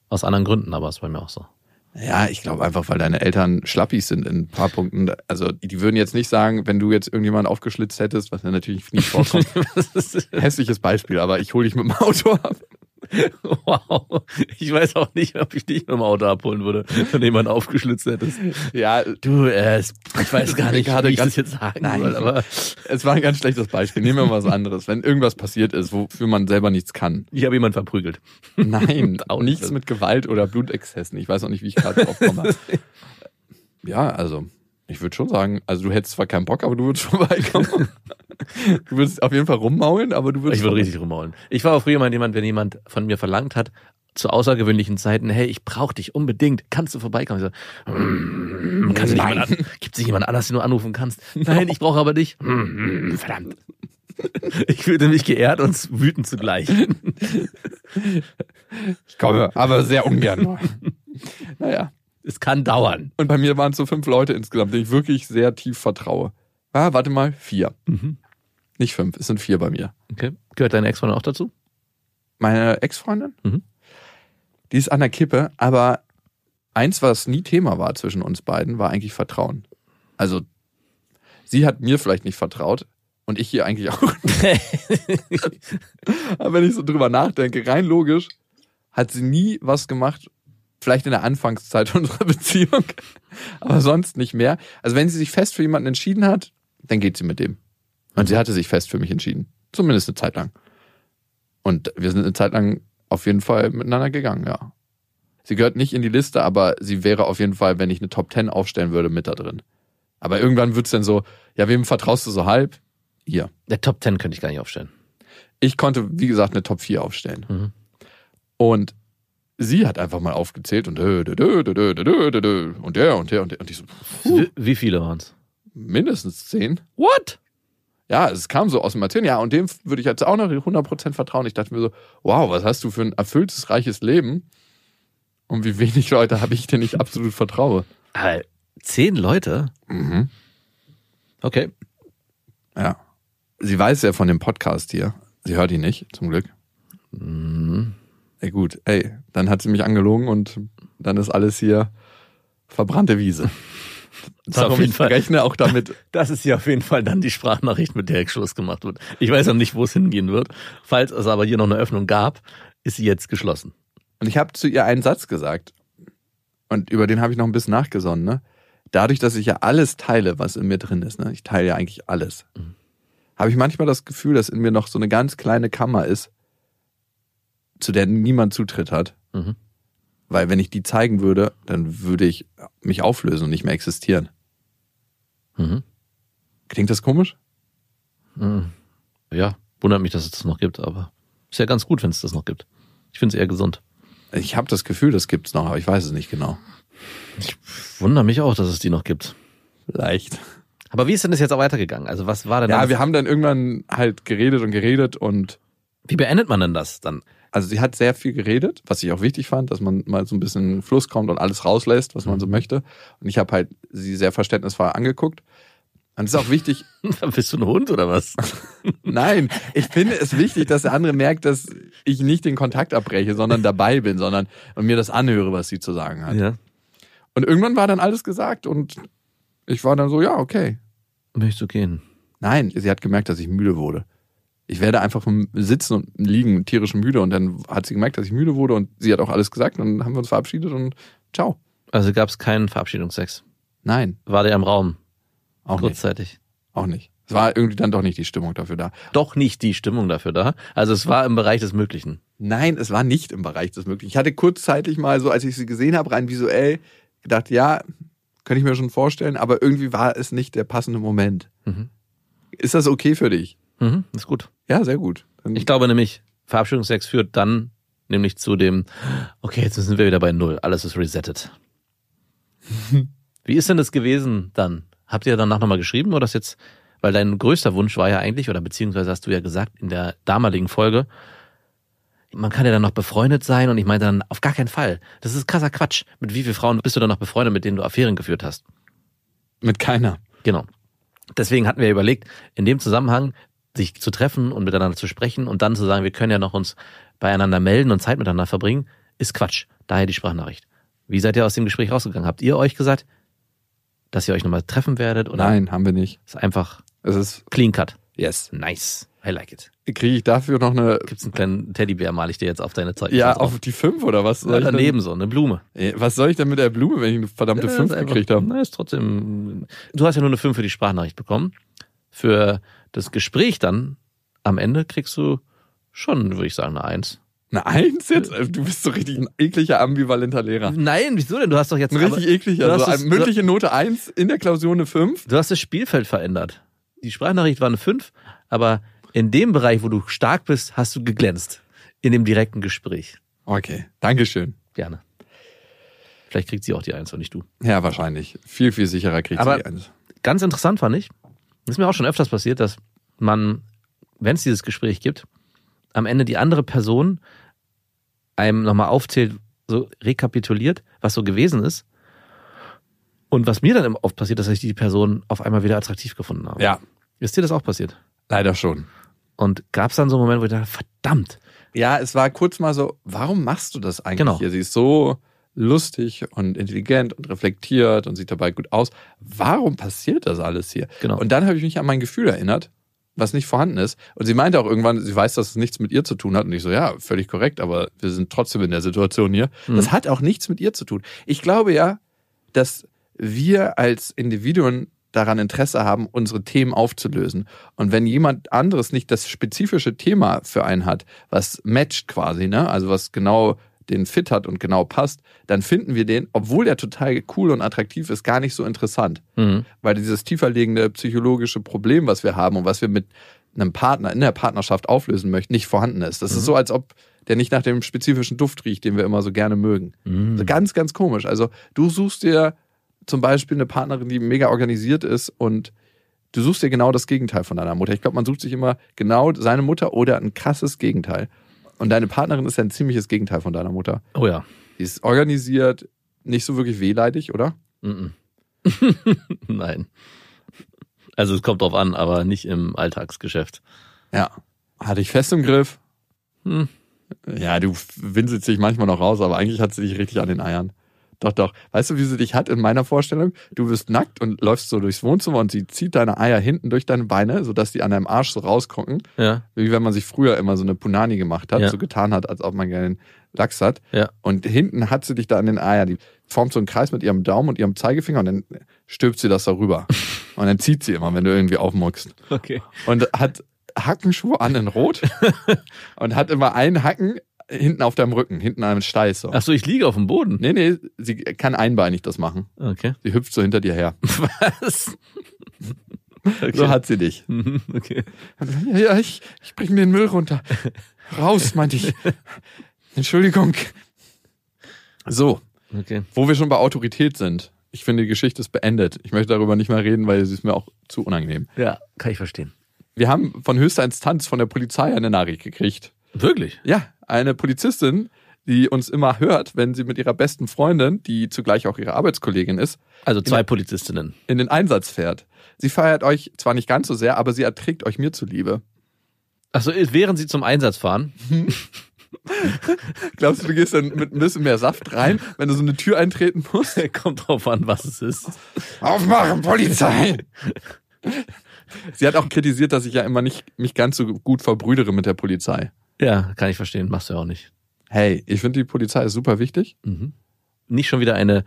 Aus anderen Gründen, aber ist bei mir auch so. Ja, ich glaube einfach, weil deine Eltern Schlappis sind in ein paar Punkten. Also die würden jetzt nicht sagen, wenn du jetzt irgendjemanden aufgeschlitzt hättest, was ja natürlich nicht vorkommt. Hässliches Beispiel, aber ich hole dich mit dem Auto ab. Wow. Ich weiß auch nicht, ob ich dich mit dem Auto abholen würde, wenn jemand aufgeschlitzt hättest. Ja, Du, äh, ich weiß gar nicht, Gerade wie ich ganz- das jetzt sagen Nein. soll, aber es war ein ganz schlechtes Beispiel. Nehmen wir mal was anderes. Wenn irgendwas passiert ist, wofür man selber nichts kann. ich habe jemanden verprügelt. Nein, Auch nichts nicht. mit Gewalt oder Blutexzessen. Ich weiß auch nicht, wie ich gerade drauf komme. ja, also, ich würde schon sagen, also du hättest zwar keinen Bock, aber du würdest schon vorbeikommen. Du würdest auf jeden Fall rummaulen, aber du würdest. Ich würde richtig rummaulen. Ich war auch früher mal jemand, wenn jemand von mir verlangt hat, zu außergewöhnlichen Zeiten, hey, ich brauche dich unbedingt, kannst du vorbeikommen? Ich so, mm, kannst du jemand an, gibt es jemand anders, den du anrufen kannst? Nein, ich brauche aber dich. Mm, Verdammt. Ich fühlte mich geehrt und wütend zugleich. Ich komme, aber sehr ungern. naja. Es kann dauern. Und bei mir waren es so fünf Leute insgesamt, denen ich wirklich sehr tief vertraue. Ah, warte mal, vier. Mhm. Nicht fünf, es sind vier bei mir. Okay. Gehört deine Ex-Freundin auch dazu? Meine Ex-Freundin, Mhm. die ist an der Kippe, aber eins, was nie Thema war zwischen uns beiden, war eigentlich Vertrauen. Also, sie hat mir vielleicht nicht vertraut und ich ihr eigentlich auch. aber wenn ich so drüber nachdenke, rein logisch, hat sie nie was gemacht, vielleicht in der Anfangszeit unserer Beziehung, aber sonst nicht mehr. Also, wenn sie sich fest für jemanden entschieden hat, dann geht sie mit dem. Und sie hatte sich fest für mich entschieden. Zumindest eine Zeit lang. Und wir sind eine Zeit lang auf jeden Fall miteinander gegangen, ja. Sie gehört nicht in die Liste, aber sie wäre auf jeden Fall, wenn ich eine Top 10 aufstellen würde, mit da drin. Aber irgendwann wird's dann so, ja, wem vertraust du so halb? Ihr. Der Top 10 könnte ich gar nicht aufstellen. Ich konnte, wie gesagt, eine Top 4 aufstellen. Mhm. Und sie hat einfach mal aufgezählt und dö, dö, dö, dö, dö, dö, dö, und der und der und der. Und ich so, puh. wie viele waren's? Mindestens zehn. What? Ja, es kam so aus dem Erzählen. Ja, und dem würde ich jetzt auch noch 100% vertrauen. Ich dachte mir so, wow, was hast du für ein erfülltes, reiches Leben? Und wie wenig Leute habe ich, denen ich absolut vertraue. Aber zehn Leute? Mhm. Okay. Ja. Sie weiß ja von dem Podcast hier. Sie hört ihn nicht, zum Glück. Mhm. Ey, gut, ey, dann hat sie mich angelogen und dann ist alles hier verbrannte Wiese. auf jeden ich Fall. rechne auch damit. Das ist ja auf jeden Fall dann die Sprachnachricht, mit der Schluss gemacht wird. Ich weiß noch nicht, wo es hingehen wird. Falls es aber hier noch eine Öffnung gab, ist sie jetzt geschlossen. Und ich habe zu ihr einen Satz gesagt. Und über den habe ich noch ein bisschen nachgesonnen, ne? Dadurch, dass ich ja alles teile, was in mir drin ist, ne? Ich teile ja eigentlich alles. Mhm. Habe ich manchmal das Gefühl, dass in mir noch so eine ganz kleine Kammer ist, zu der niemand Zutritt hat. Mhm. Weil wenn ich die zeigen würde, dann würde ich mich auflösen und nicht mehr existieren. Mhm. Klingt das komisch? Mhm. Ja, wundert mich, dass es das noch gibt, aber ist ja ganz gut, wenn es das noch gibt. Ich finde es eher gesund. Ich habe das Gefühl, das gibt's noch, aber ich weiß es nicht genau. Ich wundere mich auch, dass es die noch gibt. Leicht. Aber wie ist denn das jetzt auch weitergegangen? Also was war denn Ja, wir haben dann irgendwann halt geredet und geredet und wie beendet man denn das dann? Also sie hat sehr viel geredet, was ich auch wichtig fand, dass man mal so ein bisschen in den Fluss kommt und alles rauslässt, was man so möchte. Und ich habe halt sie sehr verständnisvoll angeguckt. Und es ist auch wichtig, Bist du ein Hund oder was? nein, ich finde es wichtig, dass der andere merkt, dass ich nicht den Kontakt abbreche, sondern dabei bin, sondern und mir das anhöre, was sie zu sagen hat. ja. Und irgendwann war dann alles gesagt und ich war dann so, ja, okay. Möchtest du gehen? Nein, sie hat gemerkt, dass ich müde wurde. Ich werde einfach vom Sitzen und Liegen tierisch müde und dann hat sie gemerkt, dass ich müde wurde und sie hat auch alles gesagt und dann haben wir uns verabschiedet und ciao. Also gab es keinen Verabschiedungsex. Nein, War der im Raum? auch nicht. kurzzeitig. Auch nicht. Es war irgendwie dann doch nicht die Stimmung dafür da. Doch nicht die Stimmung dafür da. Also es war im Bereich des Möglichen. Nein, es war nicht im Bereich des Möglichen. Ich hatte kurzzeitig mal so, als ich sie gesehen habe, rein visuell gedacht, ja, könnte ich mir schon vorstellen, aber irgendwie war es nicht der passende Moment. Mhm. Ist das okay für dich? Mhm, ist gut. Ja, sehr gut. Dann- Ich glaube nämlich, Verabschiedungsex führt dann nämlich zu dem, okay, jetzt sind wir wieder bei Null. Alles ist resettet. Wie ist denn das gewesen dann? Habt ihr danach nochmal geschrieben oder ist jetzt, weil dein größter Wunsch war ja eigentlich, oder beziehungsweise hast du ja gesagt in der damaligen Folge, man kann ja dann noch befreundet sein und ich meinte dann, auf gar keinen Fall. Das ist krasser Quatsch. Mit wie vielen Frauen bist du dann noch befreundet, mit denen du Affären geführt hast? mit keiner. Genau. Deswegen hatten wir überlegt, in dem Zusammenhang sich zu treffen und miteinander zu sprechen und dann zu sagen, wir können ja noch uns beieinander melden und Zeit miteinander verbringen, ist Quatsch. Daher die Sprachnachricht. Wie seid ihr aus dem Gespräch rausgegangen? Habt ihr euch gesagt, dass ihr euch nochmal treffen werdet? Oder Nein, haben wir nicht. ist einfach Es ist clean cut? yes. Nice. I like it. Kriege ich dafür noch eine, Gibt's einen kleinen Teddybär, mal ich dir jetzt auf deine Zeit. ja, auf die fünf oder was? Ja, denn- daneben so, eine Blume. Ey, Was soll ich denn mit der Blume, wenn ich eine verdammte Ja, fünf ist einfach- gekriegt habe? Na, ist trotzdem. Du hast ja nur eine 5 für die Sprachnachricht bekommen. Für das Gespräch dann am Ende kriegst du schon, würde ich sagen, eine 1. Eine Eins jetzt? Du bist so richtig ein ekliger, ambivalenter Lehrer. Nein, wieso denn? Du hast doch jetzt Ein richtig ekliger. Also eine mündliche Note eins in der Klausur eine fünf. Du hast das Spielfeld verändert. Die Sprachnachricht war eine 5, aber in dem Bereich, wo du stark bist, hast du geglänzt. In dem direkten Gespräch. Okay, Dankeschön. Gerne. Vielleicht kriegt sie auch die 1 und nicht du. Ja, wahrscheinlich. Viel, viel sicherer kriegt Aber- sie die Eins. Ganz interessant fand ich, ist mir auch schon öfters passiert, dass man, wenn es dieses Gespräch gibt, am Ende die andere Person einem nochmal aufzählt, so rekapituliert, was so gewesen ist. Und was mir dann oft passiert, dass ich die Person auf einmal wieder attraktiv gefunden habe. Ja, Ist dir das auch passiert? leider schon. Und gab es dann so einen Moment, wo ich dachte, verdammt, Ja, es war kurz mal so, warum machst du das eigentlich Genau. hier? Sie ist so lustig und intelligent und reflektiert und sieht dabei gut aus. Warum passiert das alles hier? Genau. Und dann habe ich mich an mein Gefühl erinnert, was nicht vorhanden ist. Und sie meinte auch irgendwann, sie weiß, dass es nichts mit ihr zu tun hat. Und ich so, ja, völlig korrekt, aber wir sind trotzdem in der Situation hier. Das hat auch nichts mit ihr zu tun. Ich glaube ja, dass wir als Individuen daran Interesse haben, unsere Themen aufzulösen. Und wenn jemand anderes nicht das spezifische Thema für einen hat, was matcht quasi, ne, also was genau den Fit hat und genau passt, dann finden wir den, obwohl der total cool und attraktiv ist, gar nicht so interessant. Mhm. Weil dieses tieferliegende psychologische Problem, was wir haben und was wir mit einem Partner in der Partnerschaft auflösen möchten, nicht vorhanden ist. Das ist so, als ob der nicht nach dem spezifischen Duft riecht, den wir immer so gerne mögen. Also ganz, ganz komisch. Also du suchst dir zum Beispiel eine Partnerin, die mega organisiert ist und du suchst dir genau das Gegenteil von deiner Mutter. Ich glaube, man sucht sich immer genau seine Mutter oder ein krasses Gegenteil. Und deine Partnerin ist ja ein ziemliches Gegenteil von deiner Mutter. Oh ja. Die ist organisiert, nicht so wirklich wehleidig, oder? Mhm. Nein. Also es kommt drauf an, aber nicht im Alltagsgeschäft. Ja. Hatte ich fest im Griff. Hm. Ja, du winselst dich manchmal noch raus, aber eigentlich hat sie dich richtig an den Eiern. Doch, doch. Weißt du, wie sie dich hat in meiner Vorstellung? Du bist nackt und läufst so durchs Wohnzimmer und sie zieht deine Eier hinten durch deine Beine, sodass die an deinem Arsch so rausgucken. Ja, Wie wenn man sich früher immer so eine Punani gemacht hat, Ja. so getan hat, als ob man gerne einen Lachs hat. ja. Und hinten hat sie dich da an den Eiern. Die formt so einen Kreis mit ihrem Daumen und ihrem Zeigefinger und dann stülpt sie das da rüber. und dann zieht sie immer, wenn du irgendwie aufmuckst. Okay. Und hat Hackenschuhe an in Rot und hat immer einen Hacken hinten auf deinem Rücken, hinten an einem Steiß. So. Ach so, ich liege auf dem Boden. Nee, nee, sie kann einbeinig das machen. Okay. Sie hüpft so hinter dir her. Was? Okay. So hat sie dich. Mhm, okay. Ja, ja, ich, ich bring den Müll runter. Raus, meinte ich. Entschuldigung. So, Okay. wo wir schon bei Autorität sind. Ich finde, die Geschichte ist beendet. Ich möchte darüber nicht mehr reden, weil sie ist mir auch zu unangenehm. Ja, kann ich verstehen. Wir haben von höchster Instanz von der Polizei eine Nachricht gekriegt. Wirklich? Ja, eine Polizistin, die uns immer hört, wenn sie mit ihrer besten Freundin, die zugleich auch ihre Arbeitskollegin ist, Also zwei Polizistinnen. in den Einsatz fährt. Sie feiert euch zwar nicht ganz so sehr, aber sie erträgt euch mir zuliebe. Achso, während sie zum Einsatz fahren. Glaubst du, du gehst dann mit ein bisschen mehr Saft rein, wenn du so eine Tür eintreten musst? Kommt drauf an, was es ist. Aufmachen, Polizei! Sie hat auch kritisiert, dass ich ja immer nicht mich ganz so gut verbrüdere mit der Polizei. Ja, kann ich verstehen. Machst du ja auch nicht. Hey, ich finde die Polizei ist super wichtig. Mhm. Nicht schon wieder eine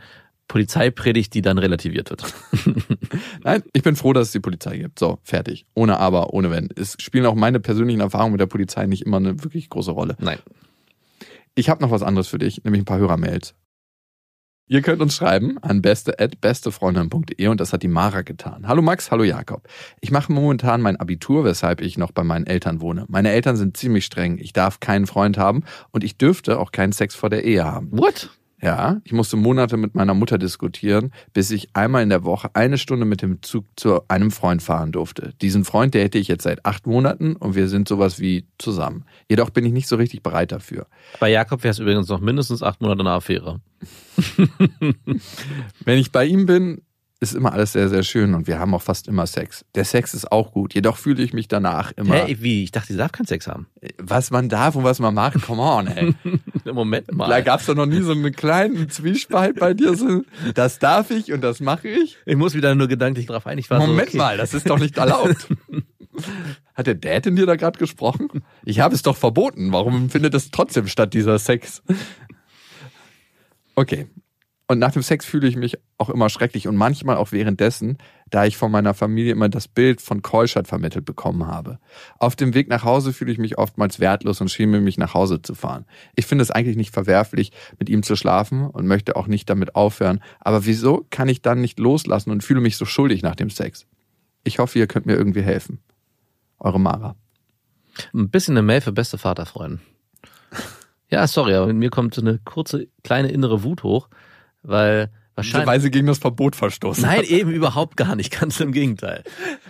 Polizeipredigt, die dann relativiert wird. Nein, ich bin froh, dass es die Polizei gibt. So, fertig. Ohne Aber, ohne Wenn. Es spielen auch meine persönlichen Erfahrungen mit der Polizei nicht immer eine wirklich große Rolle. Nein. Ich habe noch was anderes für dich, nämlich ein paar Hörermails. Ihr könnt uns schreiben an beste@bestefreundin.de und das hat die Mara getan. Hallo Max, hallo Jakob. Ich mache momentan mein Abitur, weshalb ich noch bei meinen Eltern wohne. Meine Eltern sind ziemlich streng. Ich darf keinen Freund haben und ich dürfte auch keinen Sex vor der Ehe haben. What? Ja, ich musste Monate mit meiner Mutter diskutieren, bis ich einmal in der Woche eine Stunde mit dem Zug zu einem Freund fahren durfte. Diesen Freund, der hätte ich jetzt seit acht Monaten und wir sind sowas wie zusammen. Jedoch bin ich nicht so richtig bereit dafür. Bei Jakob wäre es übrigens noch mindestens acht Monate eine Affäre. Wenn ich bei ihm bin, ist immer alles sehr, sehr schön und wir haben auch fast immer Sex. Der Sex ist auch gut, jedoch fühle ich mich danach immer, Hä, wie? Ich dachte, sie darf keinen Sex haben. was man darf und was man mag, come on, ey. Moment mal. Da gab's doch noch nie so einen kleinen Zwiespalt bei dir, so, das darf ich und das mache ich. Ich muss wieder nur gedanklich drauf ein. Ich war so, Moment okay. mal, das ist doch nicht erlaubt. Hat der Dad in dir da gerade gesprochen? Ich habe es doch verboten. Warum findet es trotzdem statt, dieser Sex? Okay. Und nach dem Sex fühle ich mich auch immer schrecklich und manchmal auch währenddessen, da ich von meiner Familie immer das Bild von Keuschert vermittelt bekommen habe. Auf dem Weg nach Hause fühle ich mich oftmals wertlos und schäme mich nach Hause zu fahren. Ich finde es eigentlich nicht verwerflich, mit ihm zu schlafen und möchte auch nicht damit aufhören. Aber wieso kann ich dann nicht loslassen und fühle mich so schuldig nach dem Sex? Ich hoffe, ihr könnt mir irgendwie helfen. Eure Mara. Ein bisschen eine Mail für beste Vaterfreunde. Ja, sorry, aber in mir kommt so eine kurze, kleine innere Wut hoch, weil wahrscheinlich. Weil sie gegen das Verbot verstoßen. Nein, hat. eben überhaupt gar nicht, ganz im Gegenteil.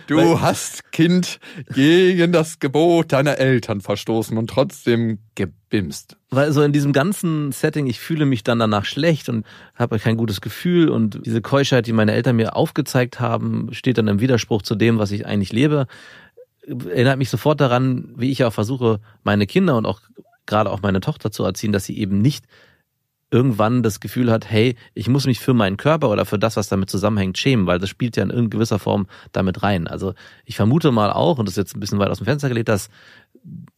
Du weil- hast, Kind, gegen das Gebot deiner Eltern verstoßen und trotzdem gebimst. Weil so in diesem ganzen Setting, ich fühle mich dann danach schlecht und habe kein gutes Gefühl und diese Keuschheit, die meine Eltern mir aufgezeigt haben, steht dann im Widerspruch zu dem, was ich eigentlich lebe. Erinnert mich sofort daran, wie ich auch versuche, meine Kinder und auch gerade auch meine Tochter zu erziehen, dass sie eben nicht irgendwann das Gefühl hat, hey, ich muss mich für meinen Körper oder für das, was damit zusammenhängt, schämen, weil das spielt ja in irgendeiner gewisser Form damit rein. Also ich vermute mal auch, und das ist jetzt ein bisschen weit aus dem Fenster gelegt, dass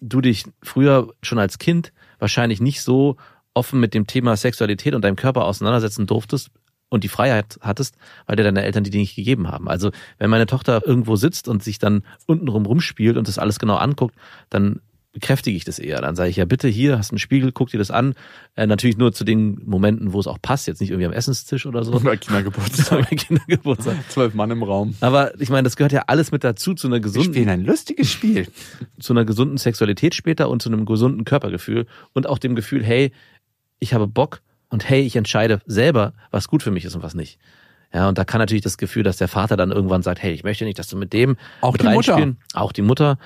du dich früher schon als Kind wahrscheinlich nicht so offen mit dem Thema Sexualität und deinem Körper auseinandersetzen durftest und die Freiheit hattest, weil dir deine Eltern die dir nicht gegeben haben. Also wenn meine Tochter irgendwo sitzt und sich dann untenrum rumspielt und das alles genau anguckt, dann bekräftige ich das eher. Dann sage ich ja bitte hier, hast einen Spiegel, guck dir das an. Äh, natürlich nur zu den Momenten, wo es auch passt, jetzt nicht irgendwie am Essenstisch oder so. Oder Kindergeburtstag. Bei Kindergeburtstag. Zwölf Mann im Raum. Aber ich meine, das gehört ja alles mit dazu zu einer Wir gesunden spielen ein lustiges Spiel. zu einer gesunden Sexualität später und zu einem gesunden Körpergefühl und auch dem Gefühl, hey, ich habe Bock und hey, ich entscheide selber, was gut für mich ist und was nicht. Ja, und da kann natürlich das Gefühl, dass der Vater dann irgendwann sagt, hey, ich möchte nicht, dass du mit dem Auch mit die Mutter. Auch die Mutter.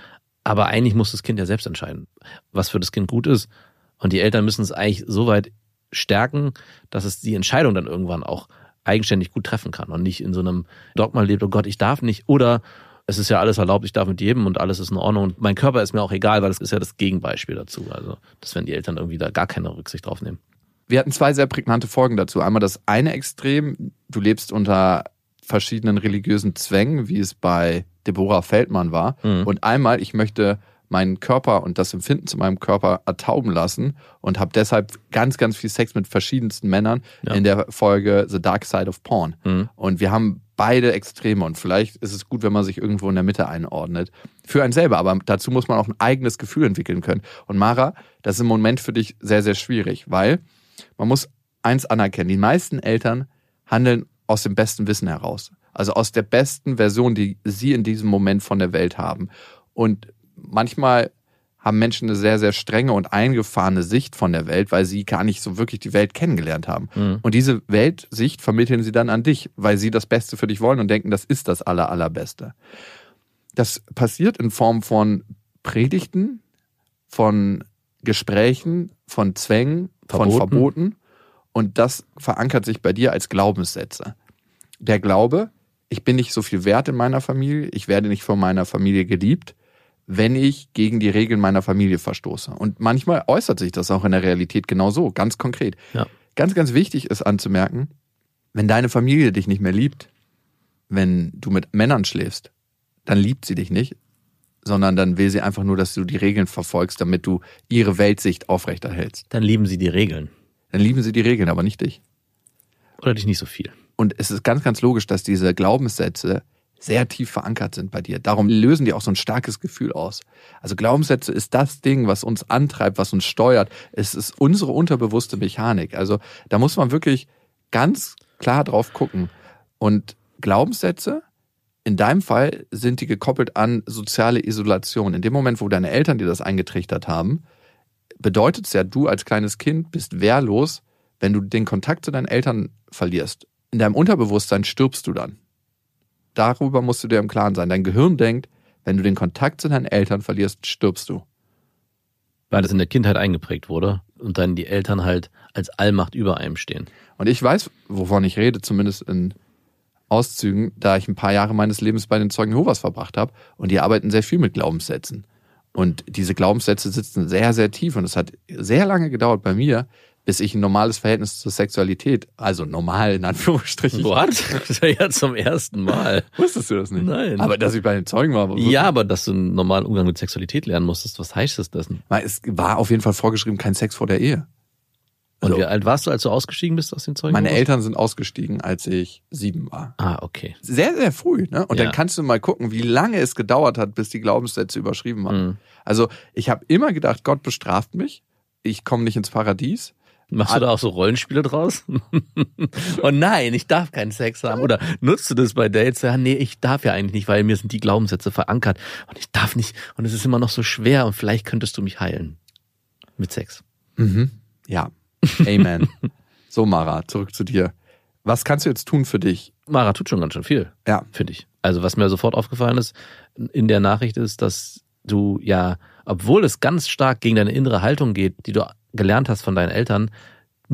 Aber eigentlich muss das Kind ja selbst entscheiden, was für das Kind gut ist. Und die Eltern müssen es eigentlich so weit stärken, dass es die Entscheidung dann irgendwann auch eigenständig gut treffen kann und nicht in so einem Dogma lebt, oh Gott, ich darf nicht. Oder es ist ja alles erlaubt, ich darf mit jedem und alles ist in Ordnung. Und mein Körper ist mir auch egal, weil das ist ja das Gegenbeispiel dazu. Also, das werden die Eltern irgendwie da gar keine Rücksicht drauf nehmen. Wir hatten zwei sehr prägnante Folgen dazu. Einmal das eine Extrem, du lebst unter verschiedenen religiösen Zwängen, wie es bei Deborah Feldmann war. Mhm. Und einmal, ich möchte meinen Körper und das Empfinden zu meinem Körper ertauben lassen und habe deshalb ganz, ganz viel Sex mit verschiedensten Männern Ja. in der Folge The Dark Side of Porn. Mhm. Und wir haben beide Extreme und vielleicht ist es gut, wenn man sich irgendwo in der Mitte einordnet. Für einen selber, aber dazu muss man auch ein eigenes Gefühl entwickeln können. Und Mara, das ist im Moment für dich sehr, sehr schwierig, weil man muss eins anerkennen. Die meisten Eltern handeln aus dem besten Wissen heraus. Also aus der besten Version, die sie in diesem Moment von der Welt haben. Und manchmal haben Menschen eine sehr, sehr strenge und eingefahrene Sicht von der Welt, weil sie gar nicht so wirklich die Welt kennengelernt haben. Mhm. Und diese Weltsicht vermitteln sie dann an dich, weil sie das Beste für dich wollen und denken, das ist das Aller, Allerbeste. Das passiert in Form von Predigten, von Gesprächen, von Zwängen, von Verboten. Und das verankert sich bei dir als Glaubenssätze. Der Glaube, ich bin nicht so viel wert in meiner Familie, ich werde nicht von meiner Familie geliebt, wenn ich gegen die Regeln meiner Familie verstoße. Und manchmal äußert sich das auch in der Realität genau so, ganz konkret. Ja. Ganz, ganz wichtig ist anzumerken, wenn deine Familie dich nicht mehr liebt, wenn du mit Männern schläfst, dann liebt sie dich nicht, sondern dann will sie einfach nur, dass du die Regeln verfolgst, damit du ihre Weltsicht aufrechterhältst. Dann lieben sie die Regeln. Dann lieben sie die Regeln, aber nicht dich. Oder dich nicht so viel. Und es ist ganz, ganz logisch, dass diese Glaubenssätze sehr tief verankert sind bei dir. Darum lösen die auch so ein starkes Gefühl aus. Also Glaubenssätze ist das Ding, was uns antreibt, was uns steuert. Es ist unsere unterbewusste Mechanik. Also da muss man wirklich ganz klar drauf gucken. Und Glaubenssätze, in deinem Fall sind die gekoppelt an soziale Isolation. In dem Moment, wo deine Eltern dir das eingetrichtert haben, bedeutet es ja, du als kleines Kind bist wehrlos, wenn du den Kontakt zu deinen Eltern verlierst. In deinem Unterbewusstsein stirbst du dann. Darüber musst du dir im Klaren sein. Dein Gehirn denkt, wenn du den Kontakt zu deinen Eltern verlierst, stirbst du. Weil das in der Kindheit eingeprägt wurde und dann die Eltern halt als Allmacht über einem stehen. Und ich weiß, wovon ich rede, zumindest in Auszügen, da ich ein paar Jahre meines Lebens bei den Zeugen Jehovas verbracht habe. Und die arbeiten sehr viel mit Glaubenssätzen. Und diese Glaubenssätze sitzen sehr, sehr tief. Und es hat sehr lange gedauert bei mir, bis ich ein normales Verhältnis zur Sexualität, also normal in Anführungsstrichen. What? Ja zum ersten Mal. Wusstest du das nicht? Nein. Aber dass ich bei den Zeugen war. war Ja, aber dass du einen normalen Umgang mit Sexualität lernen musstest, was heißt das denn? Weil Es war auf jeden Fall vorgeschrieben, kein Sex vor der Ehe. Und Also- wie alt warst du, als du ausgestiegen bist aus den Zeugen? Meine Eltern sind ausgestiegen, als ich sieben war. Ah, okay. Sehr, sehr früh. Ne? Und Ja. dann kannst du mal gucken, wie lange es gedauert hat, bis die Glaubenssätze überschrieben waren. Mhm. Also ich habe immer gedacht, Gott bestraft mich. Ich komme nicht ins Paradies. Machst du da auch so Rollenspiele draus? oh nein, ich darf keinen Sex haben. Oder nutzt du das bei Dates? Ja, nee, ich darf ja eigentlich nicht, weil mir sind die Glaubenssätze verankert. Und ich darf nicht. Und es ist immer noch so schwer. Und vielleicht könntest du mich heilen. Mit Sex. Mhm. Ja. Amen. so, Mara, zurück zu dir. Was kannst du jetzt tun für dich? Mara tut schon ganz schön viel, Ja. finde ich. Also was mir sofort aufgefallen ist in der Nachricht ist, dass du ja, obwohl es ganz stark gegen deine innere Haltung geht, die du gelernt hast von deinen Eltern,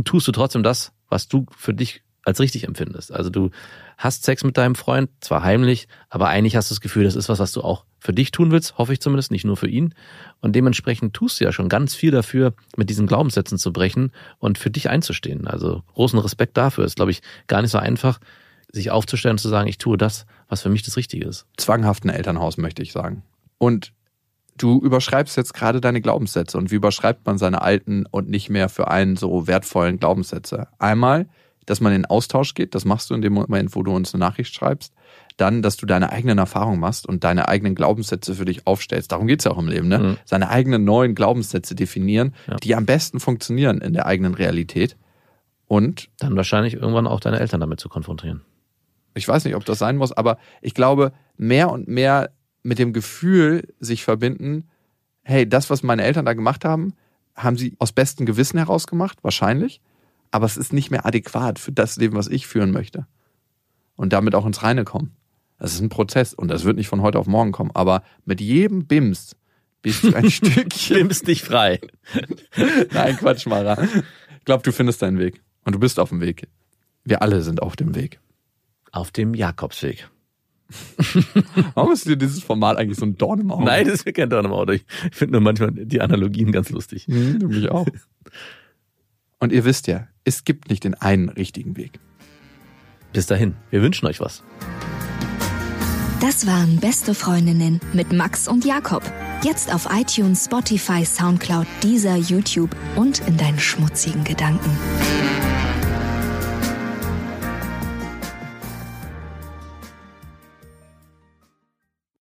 tust du trotzdem das, was du für dich als richtig empfindest. Also du hast Sex mit deinem Freund, zwar heimlich, aber eigentlich hast du das Gefühl, das ist was, was du auch für dich tun willst, hoffe ich zumindest, nicht nur für ihn. Und dementsprechend tust du ja schon ganz viel dafür, mit diesen Glaubenssätzen zu brechen und für dich einzustehen. Also großen Respekt dafür. Ist, glaube ich, gar nicht so einfach, sich aufzustellen und zu sagen, ich tue das, was für mich das Richtige ist. Zwanghaften Elternhaus, möchte ich sagen. Und du überschreibst jetzt gerade deine Glaubenssätze. Und wie überschreibt man seine alten und nicht mehr für einen so wertvollen Glaubenssätze? Einmal, dass man in Austausch geht, das machst du in dem Moment, wo du uns eine Nachricht schreibst. Dann, dass du deine eigenen Erfahrungen machst und deine eigenen Glaubenssätze für dich aufstellst. Darum geht's ja auch im Leben, ne? Mhm. Seine eigenen neuen Glaubenssätze definieren, Ja. die am besten funktionieren in der eigenen Realität. Und Dann wahrscheinlich irgendwann auch deine Eltern damit zu konfrontieren. ich weiß nicht, ob das sein muss, aber ich glaube, mehr und mehr mit dem Gefühl sich verbinden, hey, das, was meine Eltern da gemacht haben, haben sie aus bestem Gewissen heraus gemacht, wahrscheinlich, aber es ist nicht mehr adäquat für das Leben, was ich führen möchte. Und damit auch ins Reine kommen. Das ist ein Prozess und das wird nicht von heute auf morgen kommen, aber mit jedem Bims bist du ein Stückchen. Nimmst dich frei. Nein, Quatsch, Mara. Ich glaube, du findest deinen Weg und du bist auf dem Weg. Wir alle sind auf dem Weg. Auf dem Jakobsweg. Warum ist dir dieses Format eigentlich so ein Dorn im Auge? Nein, das ist mir kein Dorn im Auto. Ich finde nur manchmal die Analogien ganz lustig. Hm, du mich auch. Und ihr wisst ja, es gibt nicht den einen richtigen Weg. Bis dahin, wir wünschen euch was. Das waren Beste Freundinnen mit Max und Jakob. Jetzt auf iTunes, Spotify, Soundcloud, Deezer, YouTube und in deinen schmutzigen Gedanken.